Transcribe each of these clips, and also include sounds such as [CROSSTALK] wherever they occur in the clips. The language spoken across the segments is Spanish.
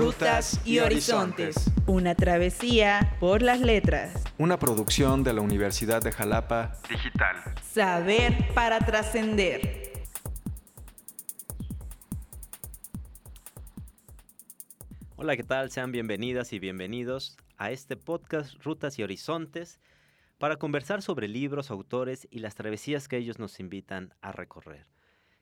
Rutas y Horizontes. Una travesía por las letras. Una producción de la Universidad de Jalapa Digital. Saber para trascender. Hola, ¿qué tal? Sean bienvenidas y bienvenidos a este podcast Rutas y Horizontes para conversar sobre libros, autores y las travesías que ellos nos invitan a recorrer.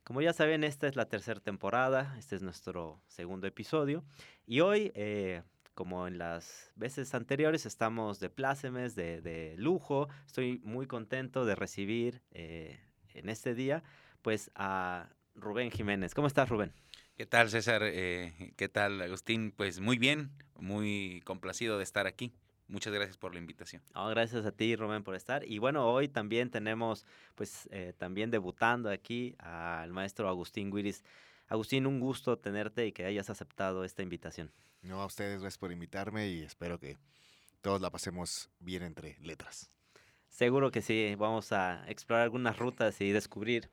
Como ya saben, esta es la tercera temporada, este es nuestro segundo episodio y hoy, eh, como en las veces anteriores, estamos de plácemes, de, lujo. Estoy muy contento de recibir eh, en este día pues a Rubén Jiménez. ¿Cómo estás, Rubén? ¿Qué tal, César? Eh, ¿Qué tal, Agustín? Pues muy bien, muy complacido de estar aquí. Muchas gracias por la invitación. gracias a ti, Rubén, por estar. Y bueno, hoy también tenemos, pues, eh, también debutando aquí al maestro Agustín Guiris. Agustín, un gusto tenerte y que hayas aceptado esta invitación. No, a ustedes gracias por invitarme y espero que todos la pasemos bien entre letras. Seguro que sí, vamos a explorar algunas rutas y descubrir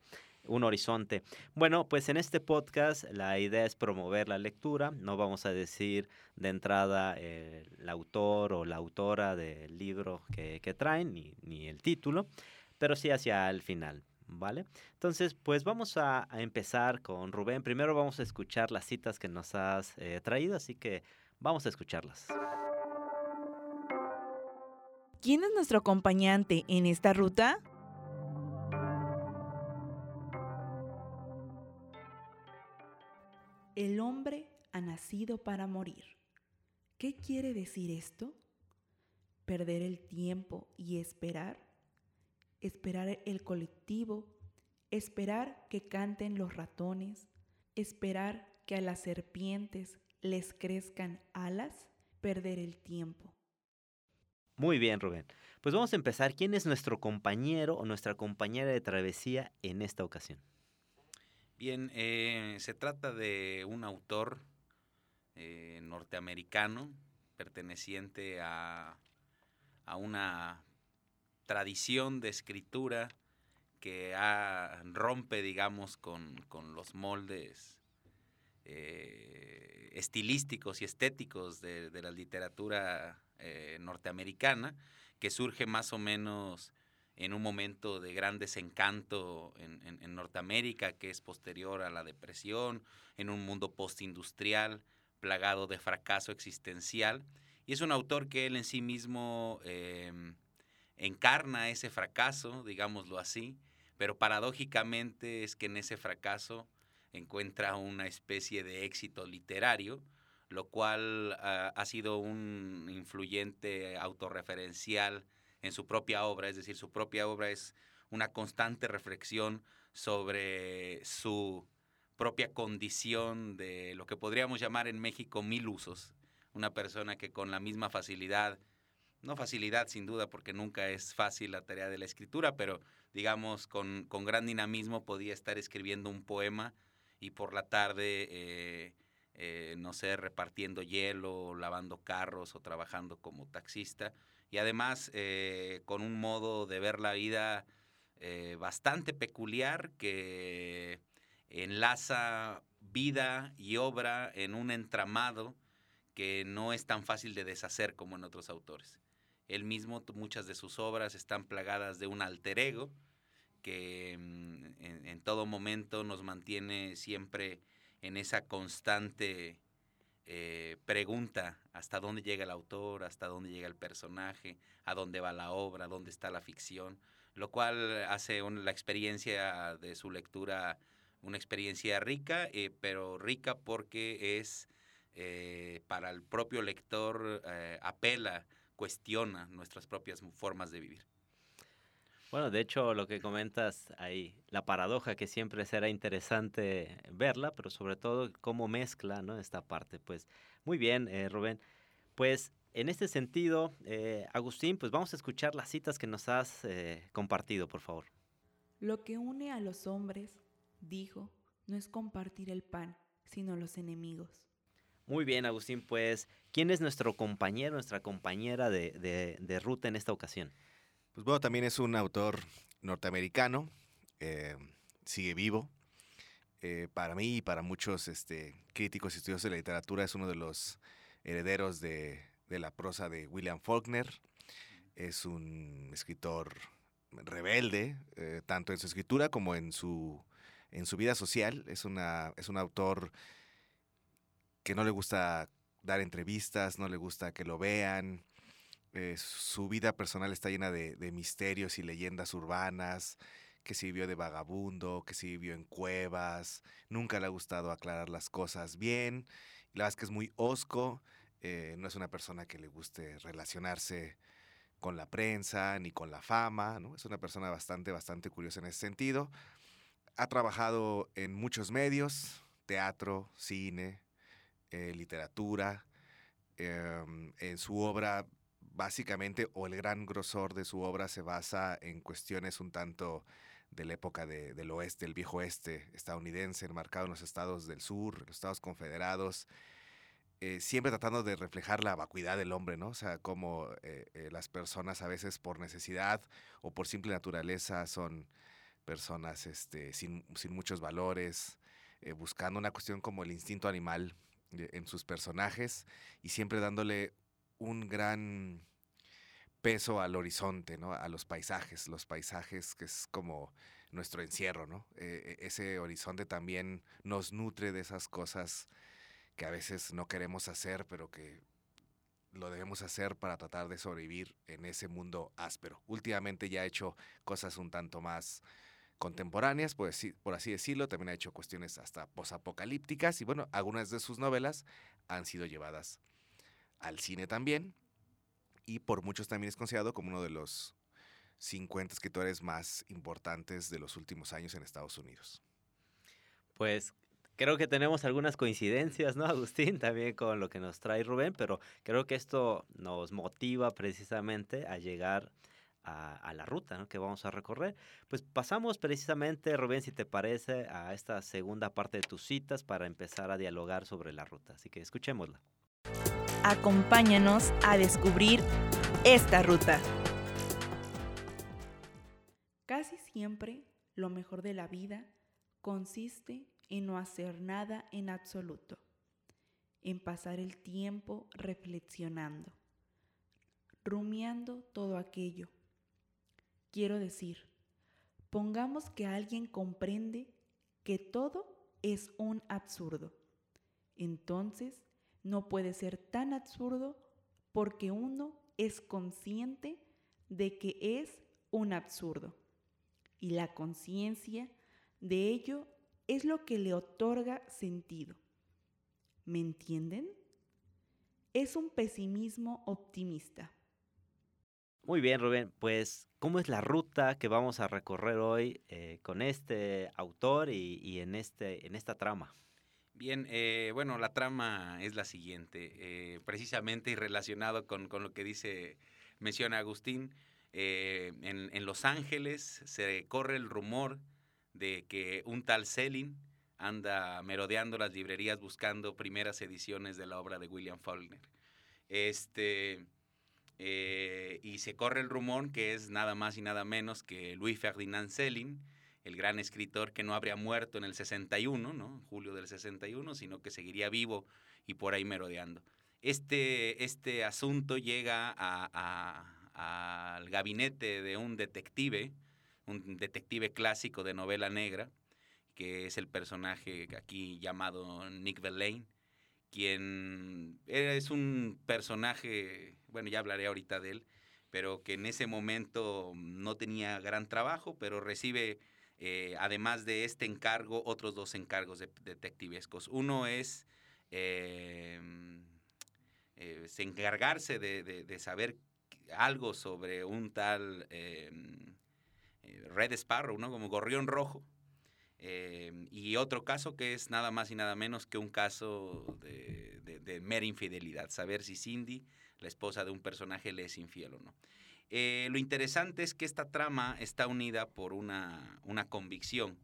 un horizonte. Bueno, pues en este podcast la idea es promover la lectura, no vamos a decir de entrada eh, el autor o la autora del libro que, traen, ni, el título, pero sí hacia el final. ¿Vale? Entonces, pues vamos a, empezar con Rubén. Primero vamos a escuchar las citas que nos has eh, traído, así que vamos a escucharlas. ¿Quién es nuestro acompañante en esta ruta? El hombre ha nacido para morir. ¿Qué quiere decir esto? Perder el tiempo y esperar. Esperar el colectivo. Esperar que canten los ratones. Esperar que a las serpientes les crezcan alas. Perder el tiempo. Muy bien, Rubén. Pues vamos a empezar. ¿Quién es nuestro compañero o nuestra compañera de travesía en esta ocasión? Bien, eh, se trata de un autor eh, norteamericano perteneciente a, una tradición de escritura que rompe, digamos, con, los moldes eh, estilísticos y estéticos de, de la literatura norteamericana, que surge más o menos en un momento de gran desencanto en, Norteamérica, que es posterior a la depresión, en un mundo postindustrial plagado de fracaso existencial. Y es un autor que él en sí mismo em, encarna ese fracaso, digámoslo así, pero paradójicamente es que en ese fracaso encuentra una especie de éxito literario, lo cual ah, ha sido un influyente autorreferencial en su propia obra, es decir, su propia obra es una constante reflexión sobre su propia condición de lo que podríamos llamar en México mil usos. Una persona que con la misma facilidad, no facilidad sin duda porque nunca es fácil la tarea de la escritura, pero digamos con, gran dinamismo podía estar escribiendo un poema y por la tarde, eh, eh, no sé, repartiendo hielo, lavando carros o trabajando como taxista y además eh, con un modo de ver la vida eh, bastante peculiar que enlaza vida y obra en un entramado que no es tan fácil de deshacer como en otros autores. Él mismo, muchas de sus obras están plagadas de un alter ego que mm, en todo momento nos mantiene siempre en esa constante eh, pregunta hasta dónde llega el autor, hasta dónde llega el personaje, a dónde va la obra, dónde está la ficción, lo cual hace la experiencia de su lectura una experiencia rica, eh, pero rica porque es eh, para el propio lector apela, cuestiona nuestras propias formas de vivir. Bueno, de hecho, lo que comentas ahí, la paradoja que siempre será interesante verla, pero sobre todo cómo mezcla ¿no? esta parte. Pues muy bien, eh, Rubén. Pues en este sentido, eh, Agustín, pues vamos a escuchar las citas que nos has eh, compartido, por favor. Lo que une a los hombres, dijo, no es compartir el pan, sino los enemigos. Muy bien, Agustín, pues, ¿quién es nuestro compañero, nuestra compañera de, de ruta en esta ocasión? Pues bueno, también es un autor norteamericano, eh, sigue vivo. eh, para mí y para muchos este, críticos y estudiosos de la literatura es uno de los herederos de, la prosa de William Faulkner. Es un escritor rebelde, eh, tanto en su escritura como en su, vida social. Es un autor que no le gusta dar entrevistas, no le gusta que lo vean. Eh, su vida personal está llena de, misterios y leyendas urbanas, que se vivió de vagabundo, que se vivió en cuevas, nunca le ha gustado aclarar las cosas bien, la verdad es que es muy osco, eh, no es una persona que le guste relacionarse con la prensa ni con la fama, es una persona bastante, bastante curiosa en ese sentido. Ha trabajado en muchos medios, teatro, cine, eh, literatura. Eh, en su obra, básicamente, o el gran grosor de su obra se basa en cuestiones un tanto de la época de, del oeste, el viejo oeste estadounidense, enmarcado en los estados del sur, los estados confederados, eh, siempre tratando de reflejar la vacuidad del hombre, ¿no? O sea, como eh, eh, las personas a veces por necesidad o por simple naturaleza son personas este, sin, sin muchos valores, buscando una cuestión como el instinto animal en sus personajes y siempre dándole un gran peso al horizonte, ¿no? A los paisajes, los paisajes que es como nuestro encierro, ¿no? Eh, ese horizonte también nos nutre de esas cosas que a veces no queremos hacer, pero que lo debemos hacer para tratar de sobrevivir en ese mundo áspero. Últimamente ya ha hecho cosas un tanto más contemporáneas, por así, por así decirlo, también ha hecho cuestiones hasta posapocalípticas y bueno, algunas de sus novelas han sido llevadas al cine también y por muchos también es considerado como uno de los 50 escritores más importantes de los últimos años en Estados Unidos. Pues creo que tenemos algunas coincidencias, ¿no, Agustín? [LAUGHS] También con lo que nos trae Rubén, pero creo que esto nos motiva precisamente a llegar a, la ruta que vamos a recorrer. Pues pasamos precisamente, Rubén, si te parece, a esta segunda parte de tus citas para empezar a dialogar sobre la ruta. Así que escuchémosla. Acompáñanos a descubrir esta ruta. Casi siempre lo mejor de la vida consiste en no hacer nada en absoluto, en pasar el tiempo reflexionando, rumiando todo aquello. Quiero decir, pongamos que alguien comprende que todo es un absurdo. Entonces, no puede ser tan absurdo porque uno es consciente de que es un absurdo. Y la conciencia de ello es lo que le otorga sentido. ¿Me entienden? Es un pesimismo optimista. Muy bien, Rubén. Pues, ¿cómo es la ruta que vamos a recorrer hoy eh, con este autor y, y, en, este, en esta trama? Bien, eh, bueno, la trama es la siguiente, eh, precisamente y relacionado con, con, lo que dice, menciona Agustín, eh, en, en, Los Ángeles se corre el rumor de que un tal Selin anda merodeando las librerías buscando primeras ediciones de la obra de William Faulkner. Este, eh, y se corre el rumor que es nada más y nada menos que Louis Ferdinand Selin, el gran escritor que no habría muerto en el 61, ¿no? julio del 61, sino que seguiría vivo y por ahí merodeando. Este, este asunto llega a, a, al gabinete de un detective, un detective clásico de novela negra, que es el personaje aquí llamado Nick Verlaine, quien es un personaje, bueno, ya hablaré ahorita de él, pero que en ese momento no tenía gran trabajo, pero recibe eh, además de este encargo, otros dos encargos de, detectivescos. Uno es eh, eh, encargarse de, saber algo sobre un tal Red Sparrow, ¿no? como Gorrión Rojo. y otro caso que es nada más y nada menos que un caso de, de mera infidelidad, saber si Cindy, la esposa de un personaje, le es infiel o no. Eh, lo interesante es que esta trama está unida por una, una convicción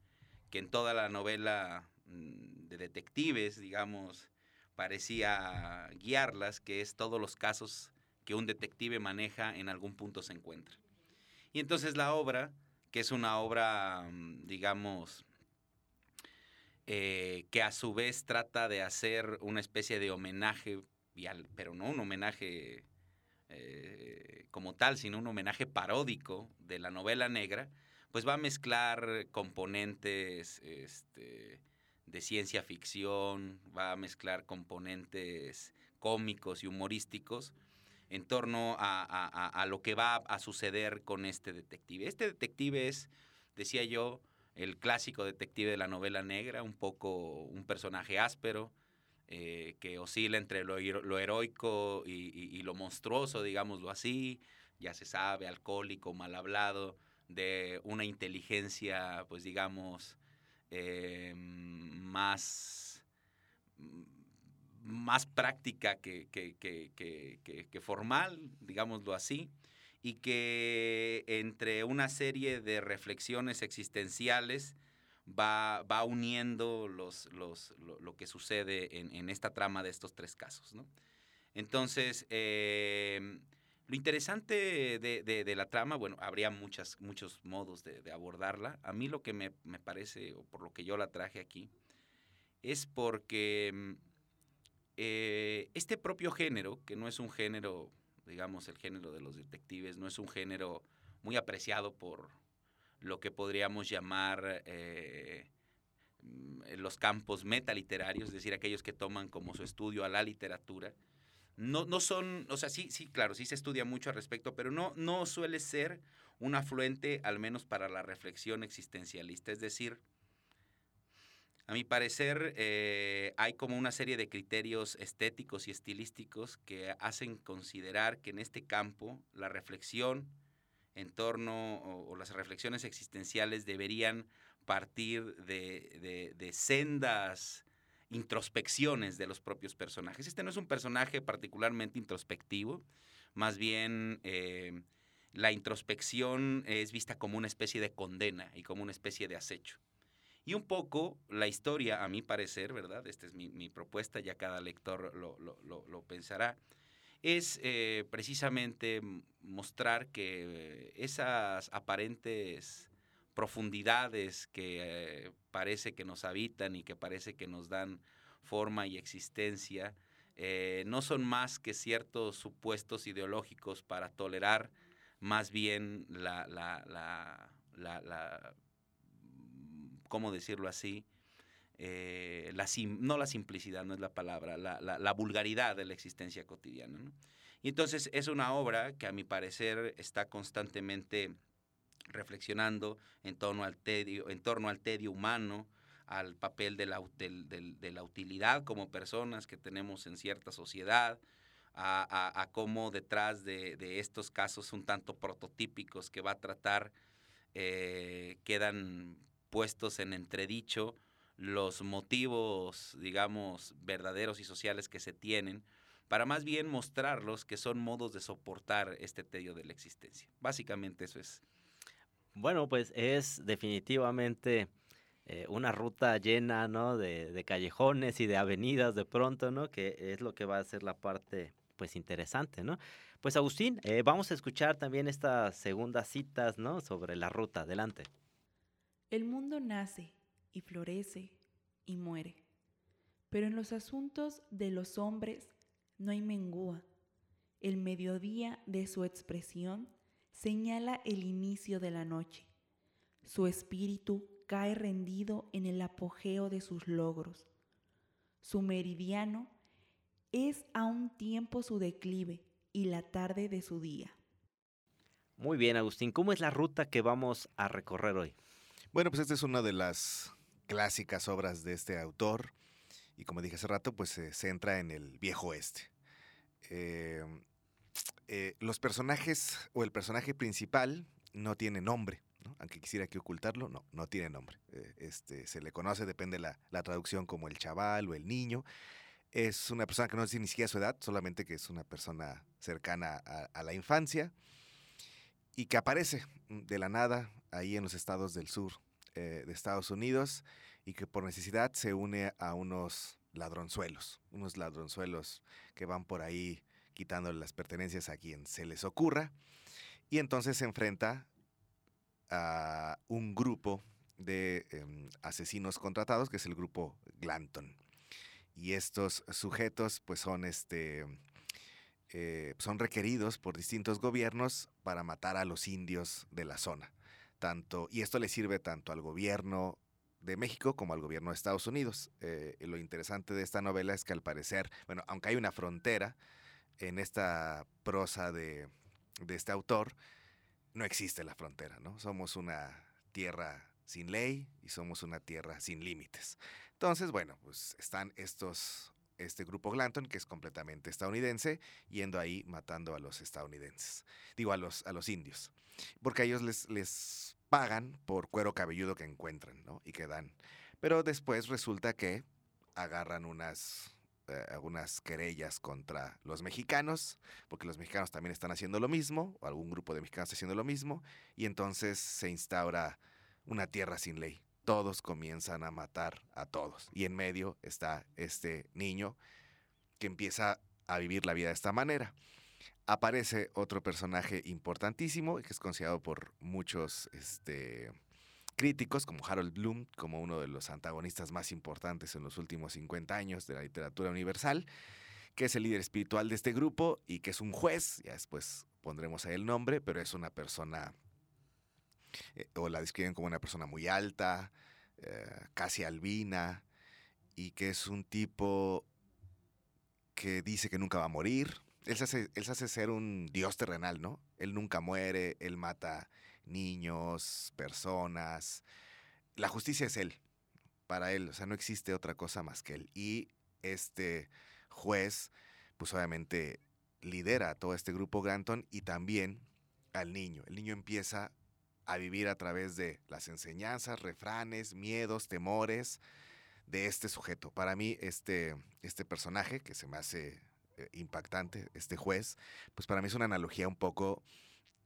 que en toda la novela mm, de detectives, digamos, parecía guiarlas, que es todos los casos que un detective maneja en algún punto se encuentra. Y entonces la obra, que es una obra, mm, digamos, eh, que a su vez trata de hacer una especie de homenaje, pero no un homenaje eh, como tal, sino un homenaje paródico de la novela negra, pues va a mezclar componentes este, de ciencia ficción, va a mezclar componentes cómicos y humorísticos en torno a, lo que va a suceder con este detective. Este detective es, decía yo, el clásico detective de la novela negra, un poco un personaje áspero, eh, que oscila entre lo, heroico y, lo monstruoso, digámoslo así, ya se sabe, alcohólico, mal hablado, de una inteligencia, pues digamos, eh, más, más práctica que, que, formal, digámoslo así, y que entre una serie de reflexiones existenciales, va, va uniendo los, los, lo, que sucede en, en, esta trama de estos tres casos. ¿no? Entonces, eh, lo interesante de, de, la trama, bueno, habría muchas, muchos modos de, abordarla. A mí lo que me, me, parece, o por lo que yo la traje aquí, es porque mm, eh, este propio género, que no es un género, digamos, el género de los detectives, no es un género muy apreciado por, lo que podríamos llamar eh, mm, los campos metaliterarios, es decir, aquellos que toman como su estudio a la literatura. No, no son, o sea, sí, sí, claro, sí se estudia mucho al respecto, pero no, no suele ser un afluente, al menos para la reflexión existencialista. Es decir, a mi parecer, eh, hay como una serie de criterios estéticos y estilísticos que hacen considerar que en este campo la reflexión en torno o, las reflexiones existenciales deberían partir de, sendas introspecciones de los propios personajes. Este no es un personaje particularmente introspectivo, más bien eh, la introspección es vista como una especie de condena y como una especie de acecho. Y un poco la historia, a mi parecer, ¿verdad? Esta es mi, propuesta, ya cada lector lo, lo pensará es eh, precisamente mostrar que esas aparentes profundidades que eh, parece que nos habitan y que parece que nos dan forma y existencia, eh, no son más que ciertos supuestos ideológicos para tolerar más bien la, la, la, la ¿cómo decirlo así? Eh, la no la simplicidad, no es la palabra, la, vulgaridad de la existencia cotidiana. Y entonces es una obra que a mi parecer está constantemente reflexionando en torno al tedio, en torno al tedio humano, al papel de la, de la utilidad como personas que tenemos en cierta sociedad, a, cómo detrás de, estos casos un tanto prototípicos que va a tratar eh, quedan puestos en entredicho los motivos, digamos, verdaderos y sociales que se tienen, para más bien mostrarlos que son modos de soportar este tedio de la existencia. Básicamente eso es. Bueno, pues es definitivamente eh, una ruta llena, ¿no? De, callejones y de avenidas de pronto, ¿no? Que es lo que va a ser la parte, pues, interesante, ¿no? Pues, Agustín, eh, vamos a escuchar también estas segundas citas, ¿no? Sobre la ruta. Adelante. El mundo nace y florece y muere. Pero en los asuntos de los hombres no hay mengua. El mediodía de su expresión señala el inicio de la noche. Su espíritu cae rendido en el apogeo de sus logros. Su meridiano es a un tiempo su declive y la tarde de su día. Muy bien, Agustín. ¿Cómo es la ruta que vamos a recorrer hoy? Bueno, pues esta es una de las clásicas obras de este autor y como dije hace rato, pues se centra en el viejo oeste. Em, eh, los personajes o el personaje principal no tiene nombre, aunque quisiera que ocultarlo, no, no tiene nombre. Eh, este, se le conoce, depende la, la traducción, como el chaval o el niño. Es una persona que no dice ni siquiera su edad, solamente que es una persona cercana a la infancia y que aparece de la nada ahí en los estados del sur eh, de Estados Unidos y que por necesidad se une a unos ladronzuelos, unos ladronzuelos que van por ahí quitando las pertenencias a quien se les ocurra. Y entonces se enfrenta a un grupo de em, asesinos contratados, que es el grupo Glanton. Y estos sujetos, pues son este. eh, son requeridos por distintos gobiernos para matar a los indios de la zona. Y esto le sirve tanto al gobierno de México como al gobierno de Estados Unidos. Eh, lo interesante de esta novela es que al parecer, bueno, aunque hay una frontera en esta prosa de, de este autor, no existe la frontera, ¿no? Somos una tierra sin ley y somos una tierra sin límites. Entonces, bueno, pues están estos, este grupo Glanton, que es completamente estadounidense, yendo ahí matando a los estadounidenses, digo, a los, a los indios, porque ellos les, les pagan por cuero cabelludo que encuentran, ¿no? Y que dan. Pero después resulta que agarran unas, eh, unas querellas contra los mexicanos, porque los mexicanos también están haciendo lo mismo, o algún grupo de mexicanos está haciendo lo mismo, y entonces se instaura una tierra sin ley. Todos comienzan a matar a todos. Y en medio está este niño que empieza a vivir la vida de esta manera. Aparece otro personaje importantísimo que es considerado por muchos este, críticos, como Harold Bloom, como uno de los antagonistas más importantes en los últimos 50 años de la literatura universal, que es el líder espiritual de este grupo y que es un juez, ya después pondremos ahí el nombre, pero es una persona, eh, o la describen como una persona muy alta, eh, casi albina, y que es un tipo que dice que nunca va a morir. Él se, hace, él se hace ser un dios terrenal, ¿no? Él nunca muere, él mata niños, personas. La justicia es él, para él, o sea, no existe otra cosa más que él. Y este juez, pues obviamente lidera a todo este grupo Granton y también al niño. El niño empieza a vivir a través de las enseñanzas, refranes, miedos, temores de este sujeto. Para mí, este, este personaje, que se me hace eh, impactante, este juez, pues para mí es una analogía un poco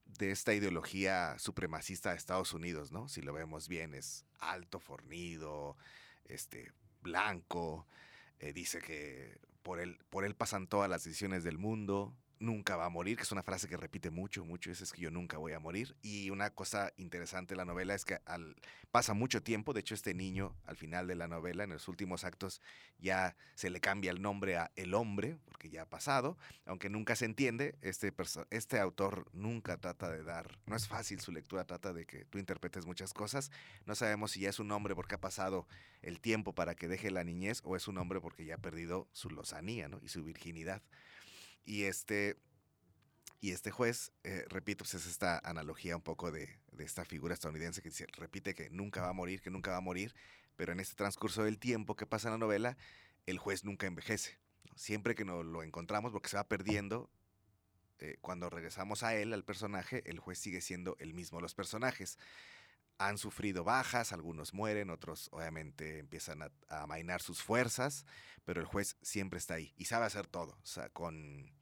de esta ideología supremacista de Estados Unidos, ¿no? Si lo vemos bien, es alto, fornido, este, blanco, eh, dice que por él, por él pasan todas las decisiones del mundo, nunca va a morir, que es una frase que repite mucho, mucho, es, es que yo nunca voy a morir. Y una cosa interesante de la novela es que al, pasa mucho tiempo, de hecho este niño al final de la novela, en los últimos actos, ya se le cambia el nombre a El Hombre, porque ya ha pasado, aunque nunca se entiende, este, este autor nunca trata de dar, no es fácil su lectura, trata de que tú interpretes muchas cosas, no sabemos si ya es un hombre porque ha pasado el tiempo para que deje la niñez o es un hombre porque ya ha perdido su lozanía ¿no? y su virginidad. Y este, y este juez, eh, repito, pues es esta analogía un poco de, de, esta figura estadounidense que dice, repite que nunca va a morir, que nunca va a morir, pero en este transcurso del tiempo que pasa en la novela, el juez nunca envejece. Siempre que nos lo encontramos, porque se va perdiendo, eh, cuando regresamos a él, al personaje, el juez sigue siendo el mismo. Los personajes han sufrido bajas, algunos mueren, otros obviamente empiezan a, a amainar sus fuerzas, pero el juez siempre está ahí y sabe hacer todo, o sea, con,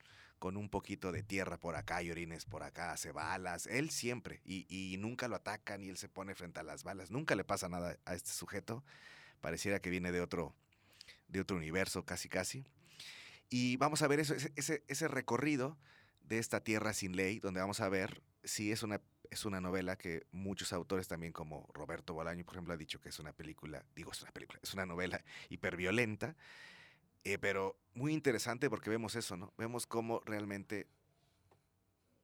con un poquito de tierra por acá y orines por acá, hace balas, él siempre, y, y, nunca lo atacan y él se pone frente a las balas, nunca le pasa nada a este sujeto, pareciera que viene de otro, de otro universo casi casi. Y vamos a ver eso, ese, ese recorrido de esta tierra sin ley, donde vamos a ver si es una es una novela que muchos autores también como Roberto Bolaño, por ejemplo, ha dicho que es una película, digo, es una película, es una novela hiperviolenta, eh, pero muy interesante porque vemos eso, ¿no? Vemos cómo realmente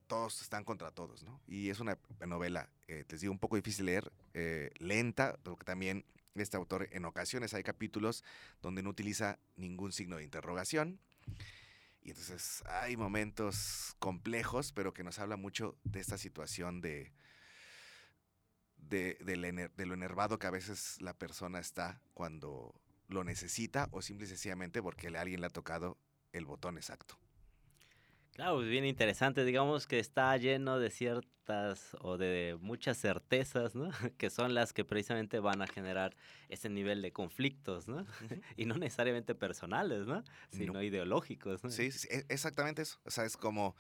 todos están contra todos, ¿no? Y es una novela, eh, les digo, un poco difícil leer, eh, lenta, porque también este autor en ocasiones hay capítulos donde no utiliza ningún signo de interrogación. Y entonces hay momentos complejos, pero que nos habla mucho de esta situación de, de, de, lo enervado que a veces la persona está cuando lo necesita o simple y sencillamente porque a alguien le ha tocado el botón exacto. Claro, es bien interesante, digamos que está lleno de ciertas o de muchas certezas, ¿no? [LAUGHS] Que son las que precisamente van a generar ese nivel de conflictos, ¿no? Uh [LAUGHS] -huh. Y no necesariamente personales, ¿no? Sino no. ideológicos, ¿no? Sí, sí, exactamente eso. O sea, es como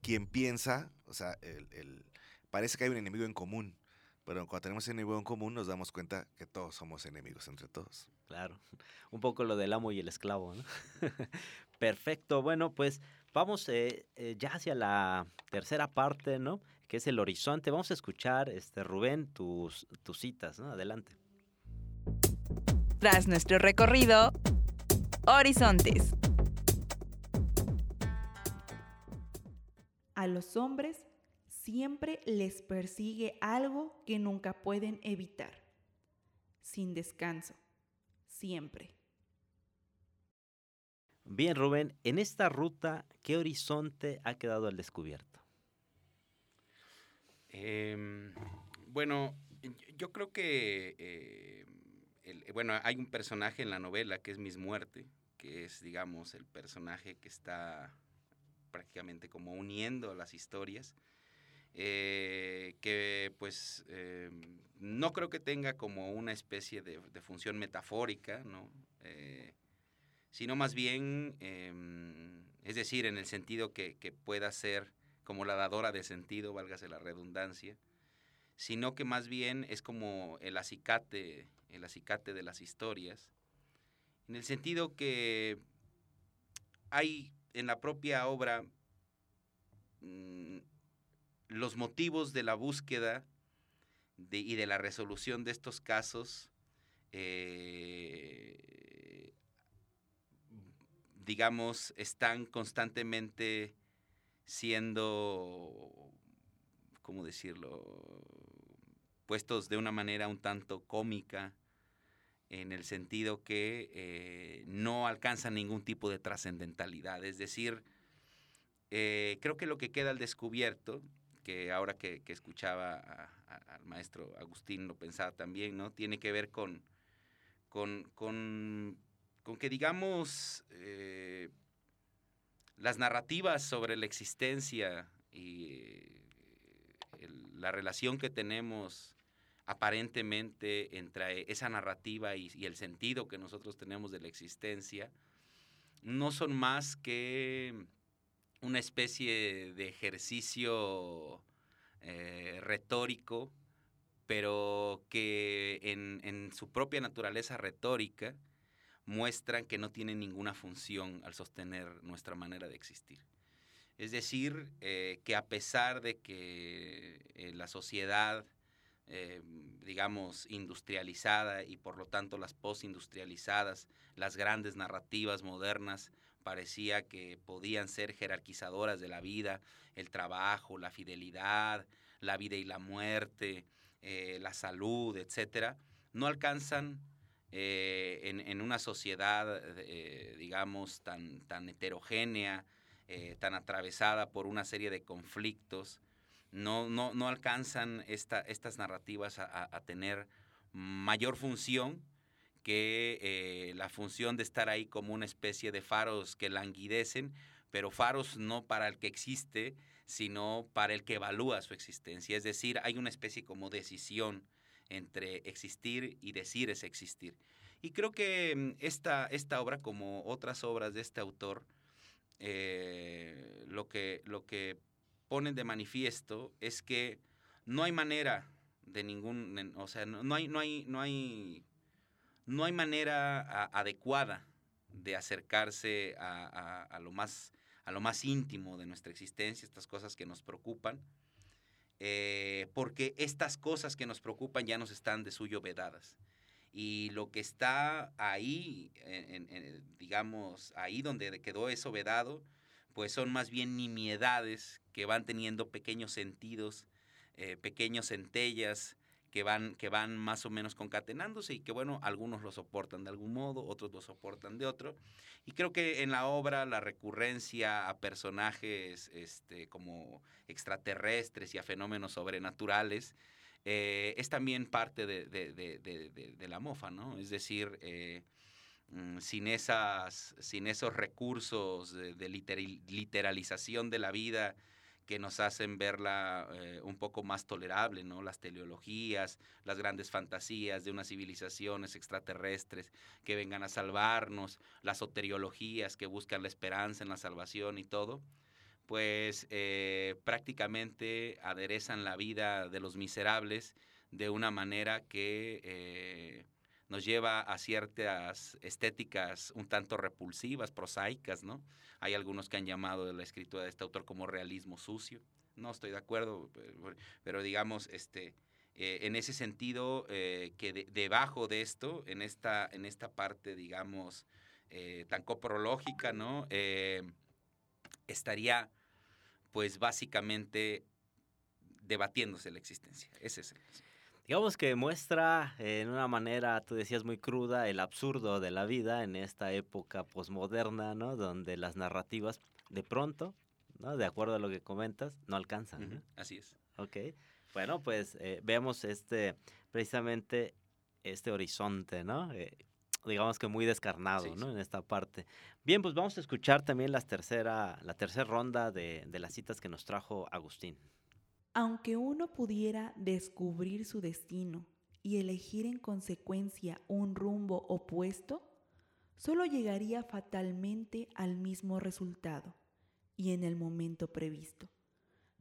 quien piensa, o sea, el, el, parece que hay un enemigo en común, pero cuando tenemos ese enemigo en común nos damos cuenta que todos somos enemigos entre todos. Claro, [LAUGHS] un poco lo del amo y el esclavo, ¿no? [LAUGHS] Perfecto, bueno, pues vamos eh, eh, ya hacia la tercera parte, ¿no? que es el horizonte. Vamos a escuchar, este, Rubén, tus, tus citas, ¿no? Adelante. Tras nuestro recorrido, Horizontes. A los hombres siempre les persigue algo que nunca pueden evitar. Sin descanso. Siempre. Bien, Rubén, en esta ruta, ¿qué horizonte ha quedado al descubierto? Em, bueno, yo creo que, eh, el- bueno, hay un personaje en la novela que es Miss Muerte, que es, digamos, el personaje que está prácticamente como uniendo las historias, eh, que pues em, no creo que tenga como una especie de, de función metafórica, ¿no? Eh, sino más bien, em, es decir, en el sentido que, que pueda ser como la dadora de sentido, válgase la redundancia, sino que más bien es como el acicate, el acicate de las historias, en el sentido que hay en la propia obra mm, los motivos de la búsqueda y de la resolución de estos casos, eh, digamos, están constantemente siendo, ¿cómo decirlo?, puestos de una manera un tanto cómica, en el sentido que eh, no alcanzan ningún tipo de trascendentalidad. Es decir, eh, creo que lo que queda al descubierto, que ahora que, que escuchaba al maestro Agustín lo pensaba también, ¿no? Tiene que ver con, con, con, con que, digamos, eh, las narrativas sobre la existencia y eh, la relación que tenemos aparentemente entre esa narrativa y el sentido que nosotros tenemos de la existencia, no son más que una especie de ejercicio eh, retórico, pero que en, su propia naturaleza retórica muestran que no tienen ninguna función al sostener nuestra manera de existir. Es decir, eh, que a pesar de que eh, la sociedad, digamos, industrializada y por lo tanto las postindustrializadas, las grandes narrativas modernas, parecía que podían ser jerarquizadoras de la vida, el trabajo, la fidelidad, la vida y la muerte, eh, la salud, etcétera, no alcanzan eh, en, una sociedad, eh, digamos, tan, tan heterogénea, tan atravesada por una serie de conflictos, no, no, no alcanzan esta, estas narrativas a tener mayor función que eh, la función de estar ahí como una especie de faros que languidecen, pero faros no para el que existe, sino para el que evalúa su existencia. Es decir, hay una especie como decisión entre existir y decir es existir. Y creo que mm, esta, esta obra, como otras obras de este autor, eh, lo, que, lo que ponen de manifiesto es que no hay manera de ningún, o sea, no hay, no hay, no hay, no hay manera adecuada de acercarse a, a- lo más, a lo más íntimo de nuestra existencia, estas cosas que nos preocupan, eh, porque estas cosas que nos preocupan ya nos están de suyo vedadas. Y lo que está ahí, digamos, ahí donde quedó eso vedado, pues son más bien nimiedades que van teniendo pequeños sentidos, eh, pequeños centellas que van, que van más o menos concatenándose y que, bueno, algunos lo soportan de algún modo, otros lo soportan de otro. Y creo que en la obra la recurrencia a personajes este, como extraterrestres y a fenómenos sobrenaturales eh, es también parte de, de- de- de- la mofa, ¿no? Es decir, eh, mm, sin, esas, sin esos recursos de, literalización de la vida que nos hacen verla eh, un poco más tolerable, ¿no? Las teleologías, las grandes fantasías de unas civilizaciones extraterrestres que vengan a salvarnos, las soteriologías que buscan la esperanza en la salvación y todo, pues eh, prácticamente aderezan la vida de los miserables de una manera que eh, nos lleva a ciertas estéticas un tanto repulsivas, prosaicas, ¿no? Hay algunos que han llamado la escritura de este autor como realismo sucio, no estoy de acuerdo, pero, digamos, este, eh, en ese sentido, eh, que de- debajo de esto, en esta, en esta parte, digamos, eh, tan coprológica, ¿no? Estaría, pues, básicamente debatiéndose la existencia. Ese es el... Digamos que muestra en una manera, tú decías muy cruda, el absurdo de la vida en esta época posmoderna, ¿no? Donde las narrativas de pronto, ¿no? De acuerdo a lo que comentas, no alcanzan. Así es. Ok. Bueno, pues eh, veamos este, precisamente este horizonte, ¿no? Eh, digamos que muy descarnado, Sí, ¿no? sí. En esta parte. Bien, pues vamos a escuchar también las tercera, la tercera ronda de, de las citas que nos trajo Agustín. Aunque uno pudiera descubrir su destino y elegir en consecuencia un rumbo opuesto, solo llegaría fatalmente al mismo resultado y en el momento previsto,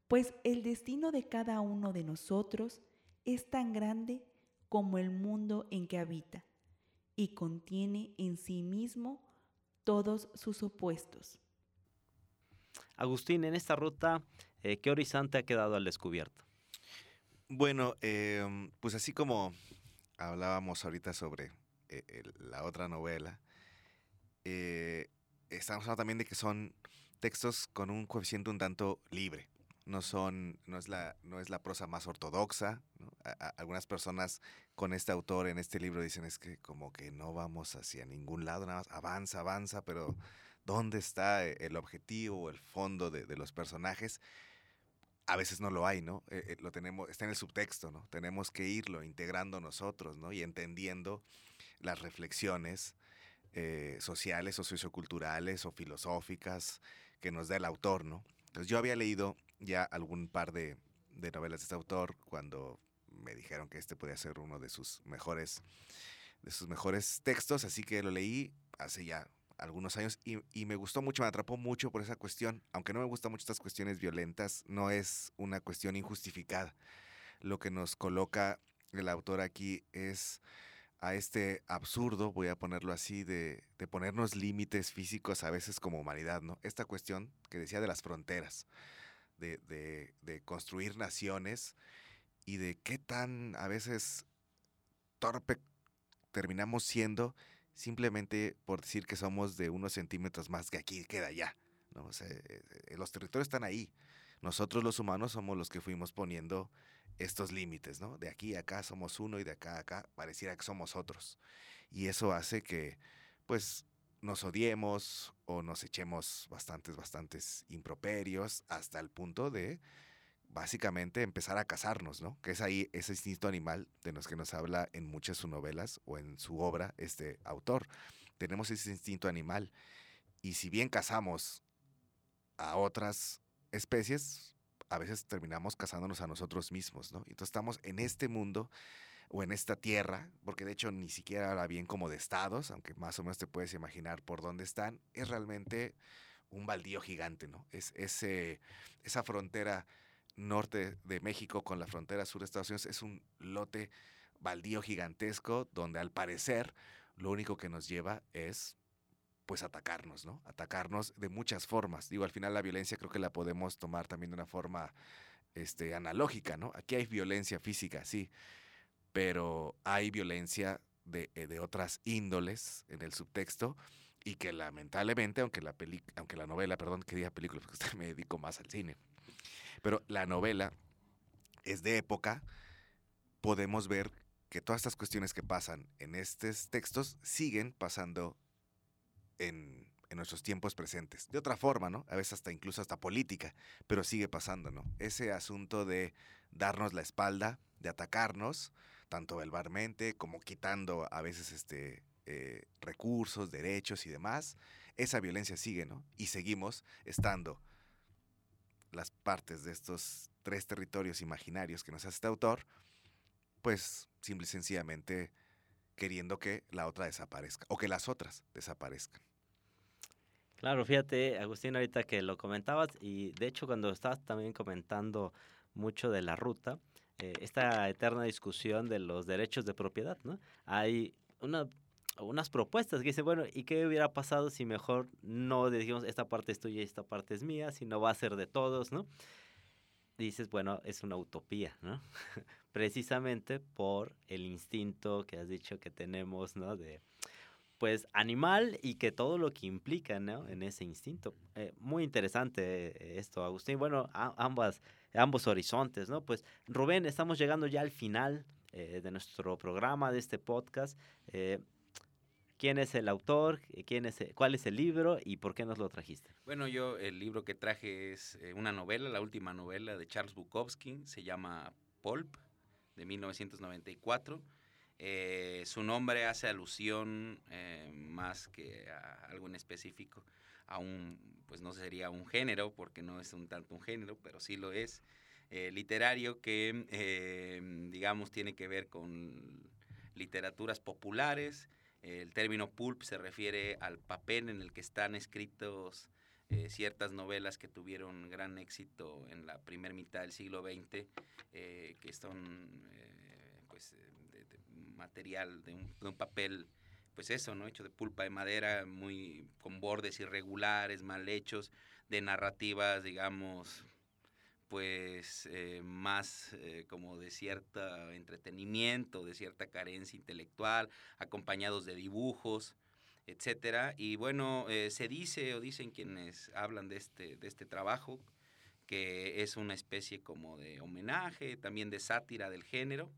pues el destino de cada uno de nosotros es tan grande como el mundo en que habita y contiene en sí mismo todos sus opuestos. Agustín, en esta ruta, eh, ¿qué horizonte ha quedado al descubierto? Bueno, em, pues así como hablábamos ahorita sobre eh, la otra novela, eh, estamos hablando también de que son textos con un coeficiente un tanto libre. No son, no es la, no es la prosa más ortodoxa. algunas personas con este autor en este libro dicen es que como que no vamos hacia ningún lado, nada más avanza, avanza, pero ¿dónde está eh, el objetivo o el fondo de, de los personajes? a veces no lo hay, ¿no? Eh, eh, lo tenemos, está en el subtexto, ¿no? Tenemos que irlo integrando nosotros, ¿no? Y entendiendo las reflexiones eh, sociales o socioculturales o filosóficas que nos da el autor, ¿no? Entonces yo había leído ya algún par de, de novelas de este autor cuando me dijeron que este podía ser uno de sus mejores de sus mejores textos, así que lo leí hace ya algunos años y, y me gustó mucho, me atrapó mucho por esa cuestión. Aunque no me gustan mucho estas cuestiones violentas, no es una cuestión injustificada. Lo que nos coloca el autor aquí es a este absurdo, voy a ponerlo así, de, de ponernos límites físicos a veces como humanidad, ¿no? Esta cuestión que decía de las fronteras, de, de, de construir naciones y de qué tan a veces torpe terminamos siendo simplemente por decir que somos de unos centímetros más que aquí queda allá. ¿no? O sea, eh, eh, los territorios están ahí. Nosotros los humanos somos los que fuimos poniendo estos límites, ¿no? De aquí a acá somos uno y de acá a acá pareciera que somos otros. Y eso hace que, pues, nos odiemos o nos echemos bastantes, bastantes improperios hasta el punto de básicamente empezar a casarnos, ¿no? Que es ahí ese instinto animal de los que nos habla en muchas sus novelas o en su obra este autor. Tenemos ese instinto animal y si bien cazamos a otras especies, a veces terminamos casándonos a nosotros mismos, ¿no? Entonces estamos en este mundo o en esta tierra, porque de hecho ni siquiera habla bien como de estados, aunque más o menos te puedes imaginar por dónde están, es realmente un baldío gigante, ¿no? Es ese, esa frontera norte de México con la frontera sur de Estados Unidos es un lote baldío gigantesco donde al parecer lo único que nos lleva es pues atacarnos, ¿no? Atacarnos de muchas formas. Digo, al final la violencia creo que la podemos tomar también de una forma este, analógica, ¿no? Aquí hay violencia física, sí, pero hay violencia de, eh, de otras índoles en el subtexto y que lamentablemente, aunque la, peli aunque la novela, perdón, que diga película, porque [LAUGHS] me dedico más al cine, pero la novela es de época, podemos ver que todas estas cuestiones que pasan en estos textos siguen pasando en, en, nuestros tiempos presentes. De otra forma, ¿no? A veces hasta incluso hasta política, pero sigue pasando, ¿no? Ese asunto de darnos la espalda, de atacarnos, tanto verbalmente como quitando a veces este, eh, recursos, derechos y demás, esa violencia sigue, ¿no? Y seguimos estando las partes de estos tres territorios imaginarios que nos hace este autor, pues simple y sencillamente queriendo que la otra desaparezca o que las otras desaparezcan. Claro, fíjate, Agustín, ahorita que lo comentabas, y de hecho cuando estabas también comentando mucho de la ruta, eh, esta eterna discusión de los derechos de propiedad, ¿no? Hay una, unas propuestas que dicen, bueno, ¿y qué hubiera pasado si mejor no decimos esta parte es tuya y esta parte es mía, si no va a ser de todos, ¿no? dices, bueno, es una utopía, ¿no? [LAUGHS] Precisamente por el instinto que has dicho que tenemos, ¿no? De, pues, animal y que todo lo que implica, ¿no? En ese instinto. Eh, muy interesante esto, Agustín. Bueno, ambas, ambos horizontes, ¿no? Pues, Rubén, estamos llegando ya al final eh, de nuestro programa, de este podcast. Eh, ¿Quién es el autor? ¿Quién es ¿Cuál es el libro? ¿Y por qué nos lo trajiste? Bueno, yo el libro que traje es eh, una novela, la última novela de Charles Bukowski, se llama Pulp, de 1994. su nombre hace alusión más que a algo en específico, a un, pues no sería un género, porque no es un tanto un género, pero sí lo es, literario que, digamos, tiene que ver con literaturas populares, el término pulp se refiere al papel en el que están escritos eh, ciertas novelas que tuvieron gran éxito en la primera mitad del siglo XX, eh, que son eh, pues, de, material, de un, de un, papel, pues eso, ¿no? Hecho de pulpa de madera, muy con bordes irregulares, mal hechos, de narrativas, digamos, pues eh, más eh, como de cierto entretenimiento, de cierta carencia intelectual, acompañados de dibujos, etcétera. Y bueno, eh, se dice o dicen quienes hablan de este, de este trabajo que es una especie como de homenaje, también de sátira del género.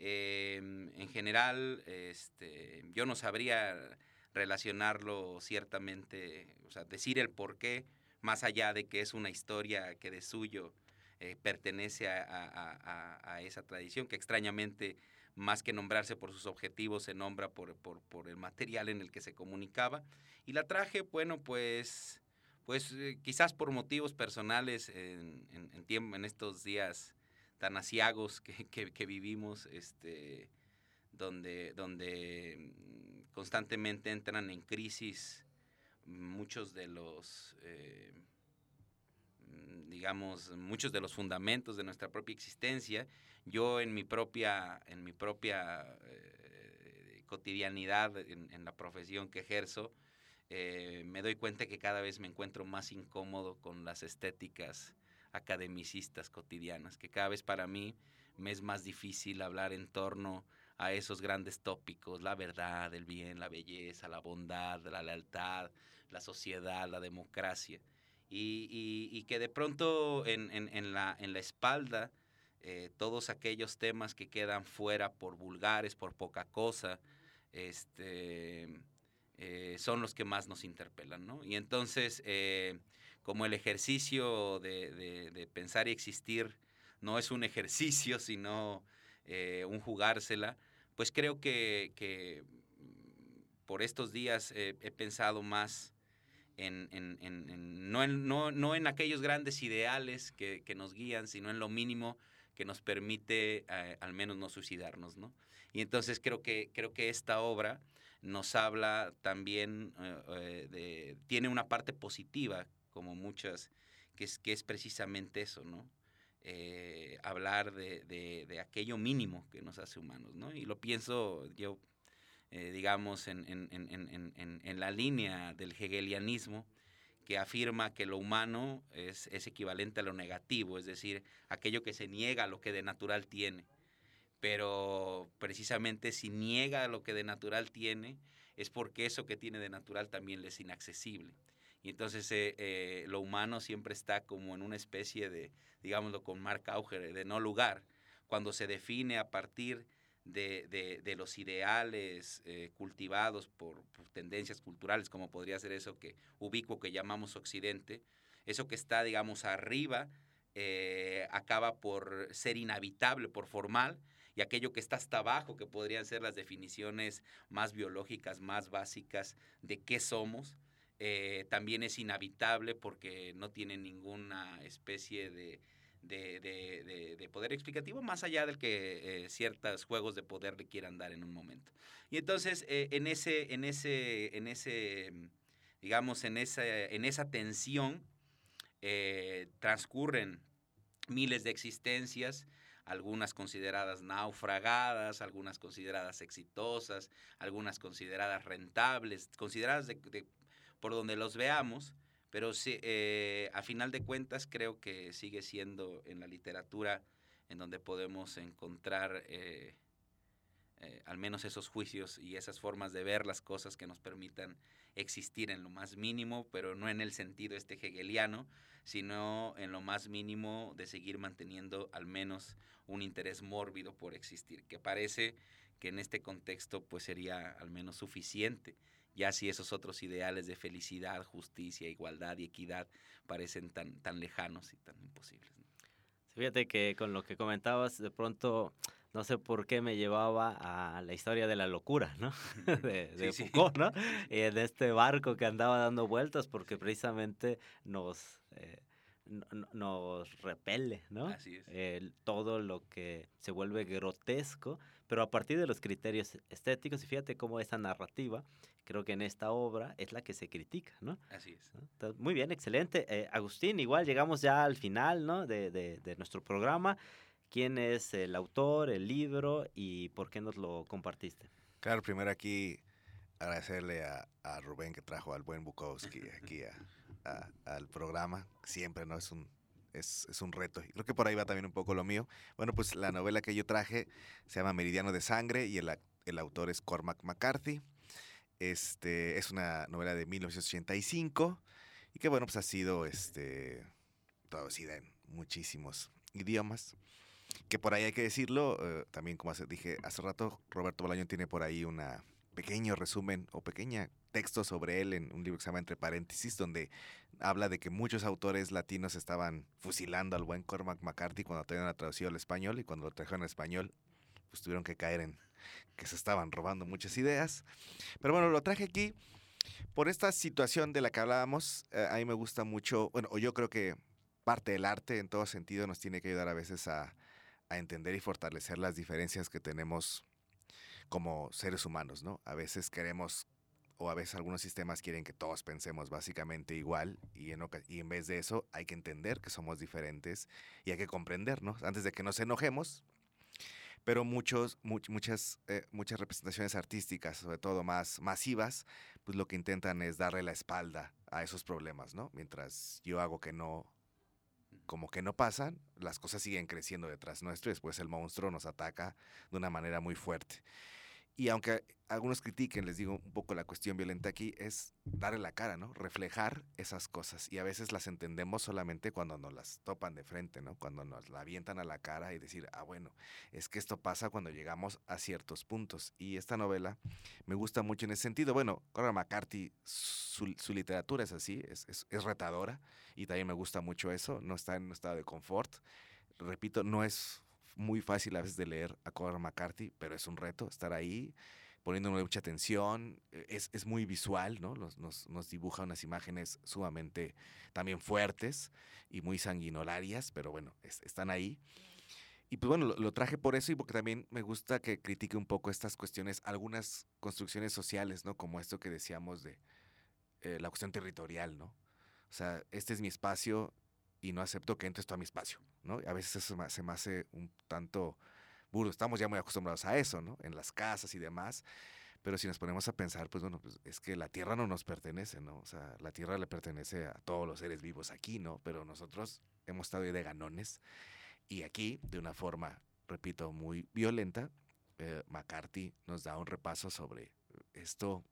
Em, en general, este, yo no sabría relacionarlo ciertamente, o sea, decir el por qué, más allá de que es una historia que de suyo eh, pertenece a, esa tradición, que extrañamente, más que nombrarse por sus objetivos, se nombra por, el material en el que se comunicaba. Y la traje, bueno, pues, pues eh, quizás por motivos personales en, en, en estos días tan asiagos que, vivimos, este, donde, donde mm, constantemente entran en crisis muchos de los... Eh, digamos, muchos de los fundamentos de nuestra propia existencia. Yo en mi propia, en mi propia eh, cotidianidad, en, la profesión que ejerzo, eh, me doy cuenta que cada vez me encuentro más incómodo con las estéticas academicistas cotidianas, que cada vez para mí me es más difícil hablar en torno a esos grandes tópicos, la verdad, el bien, la belleza, la bondad, la lealtad, la sociedad, la democracia y, que de pronto en, en, la, en la espalda eh, todos aquellos temas que quedan fuera por vulgares, por poca cosa, este, eh, son los que más nos interpelan, ¿no? Y entonces, eh, como el ejercicio de, de, pensar y existir no es un ejercicio, sino un jugársela, pues creo que, que por estos días he pensado más en, en, en, no, en, no, no, en aquellos grandes ideales que, que, nos guían, sino en lo mínimo que nos permite eh, al menos no suicidarnos, ¿no? Y entonces creo que, creo que esta obra nos habla también, eh, eh, tiene una parte positiva, como muchas, que es, que es precisamente eso, ¿no? hablar de, de, de, aquello mínimo que nos hace humanos, ¿no? Y lo pienso, yo eh, digamos, en, en, en, en, la línea del hegelianismo, que afirma que lo humano es, es, equivalente a lo negativo, es decir, aquello que se niega a lo que de natural tiene. Pero precisamente si niega lo que de natural tiene, es porque eso que tiene de natural también le es inaccesible. Y entonces eh, eh, lo humano siempre está como en una especie de, digámoslo con Mark Auger, de no lugar, cuando se define a partir de, de, los ideales eh, cultivados por, tendencias culturales, como podría ser eso que ubicuo que llamamos Occidente, eso que está, digamos, arriba, eh, acaba por ser inhabitable, por formal, y aquello que está hasta abajo, que podrían ser las definiciones más biológicas, más básicas de qué somos, eh, también es inhabitable porque no tiene ninguna especie de, de, poder explicativo, más allá del que eh, ciertos juegos de poder le quieran dar en un momento. Y entonces, eh, en, ese, en, ese, en ese, digamos, en esa, en esa tensión, eh, transcurren miles de existencias, algunas consideradas naufragadas, algunas consideradas exitosas, algunas consideradas rentables, consideradas por donde los veamos, Pero sí, eh, a final de cuentas creo que sigue siendo en la literatura en donde podemos encontrar eh, eh, al menos esos juicios y esas formas de ver las cosas que nos permitan existir en lo más mínimo, pero no en el sentido este hegeliano, sino en lo más mínimo de seguir manteniendo al menos un interés mórbido por existir, que parece que en este contexto pues sería al menos suficiente, ya si esos otros ideales de felicidad, justicia, igualdad y equidad parecen tan, tan lejanos y tan imposibles. Fíjate que con lo que comentabas, de pronto no sé por qué me llevaba a la historia de la locura, ¿no? [LAUGHS] [LAUGHS] De, de Foucault, ¿no? Y en este barco que andaba dando vueltas porque precisamente nos, eh, nos repele, ¿no? Así es. Todo lo que se vuelve grotesco, pero a partir de los criterios estéticos, y fíjate cómo esa narrativa, creo que en esta obra es la que se critica, ¿no? Así es. Entonces, muy bien, excelente. Eh, Agustín, igual llegamos ya al final, ¿no? De, de, de nuestro programa quién es el autor, el libro y por qué nos lo compartiste. Claro, primero aquí agradecerle a, a Rubén que trajo al buen Bukowski [LAUGHS] aquí a, a, al programa. Siempre, ¿no? Es un, es, es, un reto. Creo que por ahí va también un poco lo mío. Bueno, pues la novela que yo traje se llama Meridiano de Sangre y el, el autor es Cormac McCarthy. Este, es una novela de 1985 y que, bueno, pues ha sido este, traducida en muchísimos idiomas que por ahí hay que decirlo, eh, también como dije hace rato, Roberto Bolaño tiene por ahí un pequeño resumen o pequeña texto sobre él en un libro que se llama Entre paréntesis, donde habla de que muchos autores latinos estaban fusilando al buen Cormac McCarthy cuando tenían traducido al español y cuando lo trajeron al español, pues tuvieron que caer en que se estaban robando muchas ideas. Pero bueno, lo traje aquí por esta situación de la que hablábamos. Eh, a mí me gusta mucho, bueno, o yo creo que parte del arte en todo sentido nos tiene que ayudar a veces a, a entender y fortalecer las diferencias que tenemos como seres humanos, ¿no? A veces queremos o a veces algunos sistemas quieren que todos pensemos básicamente igual y en, y en vez de eso hay que entender que somos diferentes y hay que comprendernos antes de que nos enojemos. Pero muchos, much, muchas, eh, muchas representaciones artísticas, sobre todo más masivas, pues lo que intentan es darle la espalda a esos problemas, ¿no? Mientras yo hago que no como que no pasan, las cosas siguen creciendo detrás nuestro y después el monstruo nos ataca de una manera muy fuerte. Y aunque algunos critiquen, les digo un poco la cuestión violenta aquí, es darle la cara, ¿no? Reflejar esas cosas. Y a veces las entendemos solamente cuando nos las topan de frente, ¿no? Cuando nos la avientan a la cara y decir, ah, bueno, es que esto pasa cuando llegamos a ciertos puntos. Y esta novela me gusta mucho en ese sentido. Bueno, Cora McCarthy, su, su, literatura es así, es, es, es retadora. Y también me gusta mucho eso, no está en un estado de confort. Repito, no es muy fácil a veces de leer a Cora McCarthy, pero es un reto estar ahí poniéndole mucha atención, e, es, es muy visual, ¿no? Nos, nos, nos, dibuja unas imágenes sumamente también fuertes y muy sanguinolarias, pero bueno, es, están ahí. Y pues bueno, lo, lo, traje por eso y porque también me gusta que critique un poco estas cuestiones, algunas construcciones sociales, ¿no? Como esto que decíamos de eh, la cuestión territorial, ¿no? O sea, este es mi espacio y no acepto que entres tú a mi espacio, ¿no? A veces eso se me hace un tanto burdo. Estamos ya muy acostumbrados a eso, ¿no? En las casas y demás. Pero si nos ponemos a pensar, pues bueno, pues es que la tierra no nos pertenece, ¿no? O sea, la tierra le pertenece a todos los seres vivos aquí, ¿no? Pero nosotros hemos estado de ganones. Y aquí, de una forma, repito, muy violenta, eh, McCarthy nos da un repaso sobre esto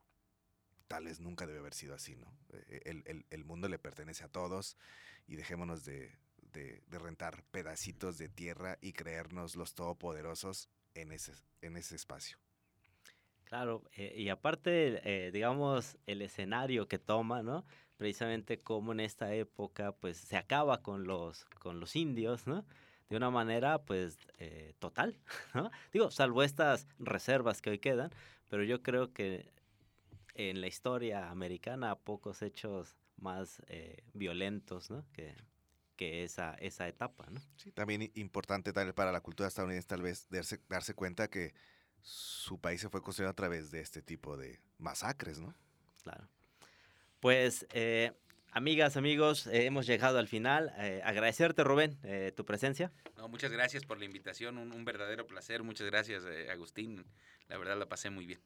tal vez nunca debe haber sido así, ¿no? Eh, el, el, el mundo le pertenece a todos y dejémonos de, de, rentar pedacitos de tierra y creernos los todopoderosos en ese, en ese espacio. Claro, eh, y aparte, eh, digamos, el escenario que toma, ¿no? Precisamente como en esta época, pues, se acaba con los, con los indios, ¿no? De una manera, pues, eh, total, [LAUGHS] ¿no? Digo, salvo estas reservas que hoy quedan, pero yo creo que en la historia americana pocos hechos más eh, violentos, ¿no? Que, que esa, esa etapa, ¿no? Sí, también importante tal vez para la cultura estadounidense tal vez darse, darse cuenta que su país se fue construido a través de este tipo de masacres, ¿no? Claro. Pues, eh, amigas, amigos, eh, hemos llegado al final. Eh, agradecerte, Rubén, eh, tu presencia. No, muchas gracias por la invitación, un, un verdadero placer. Muchas gracias, Agustín. La verdad la pasé muy bien.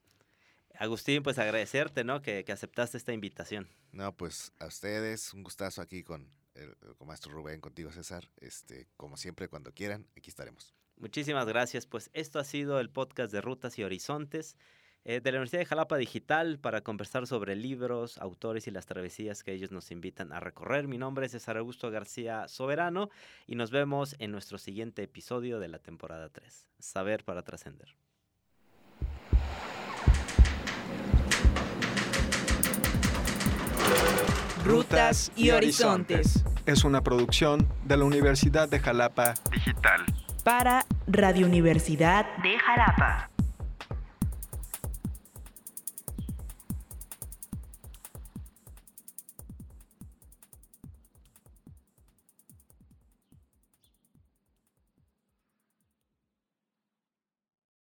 Agustín, pues agradecerte, ¿no? Que, que aceptaste esta invitación. No, pues a ustedes, un gustazo aquí con el, con Maestro Rubén, contigo César. Este, como siempre, cuando quieran, aquí estaremos. Muchísimas gracias. Pues esto ha sido el podcast de Rutas y Horizontes eh, de la Universidad de Jalapa Digital para conversar sobre libros, autores y las travesías que ellos nos invitan a recorrer. Mi nombre es César Augusto García Soberano y nos vemos en nuestro siguiente episodio de la temporada 3. Saber para trascender. Rutas y Horizontes. Es una producción de la Universidad de Jalapa Digital. Para Radio Universidad de Jalapa.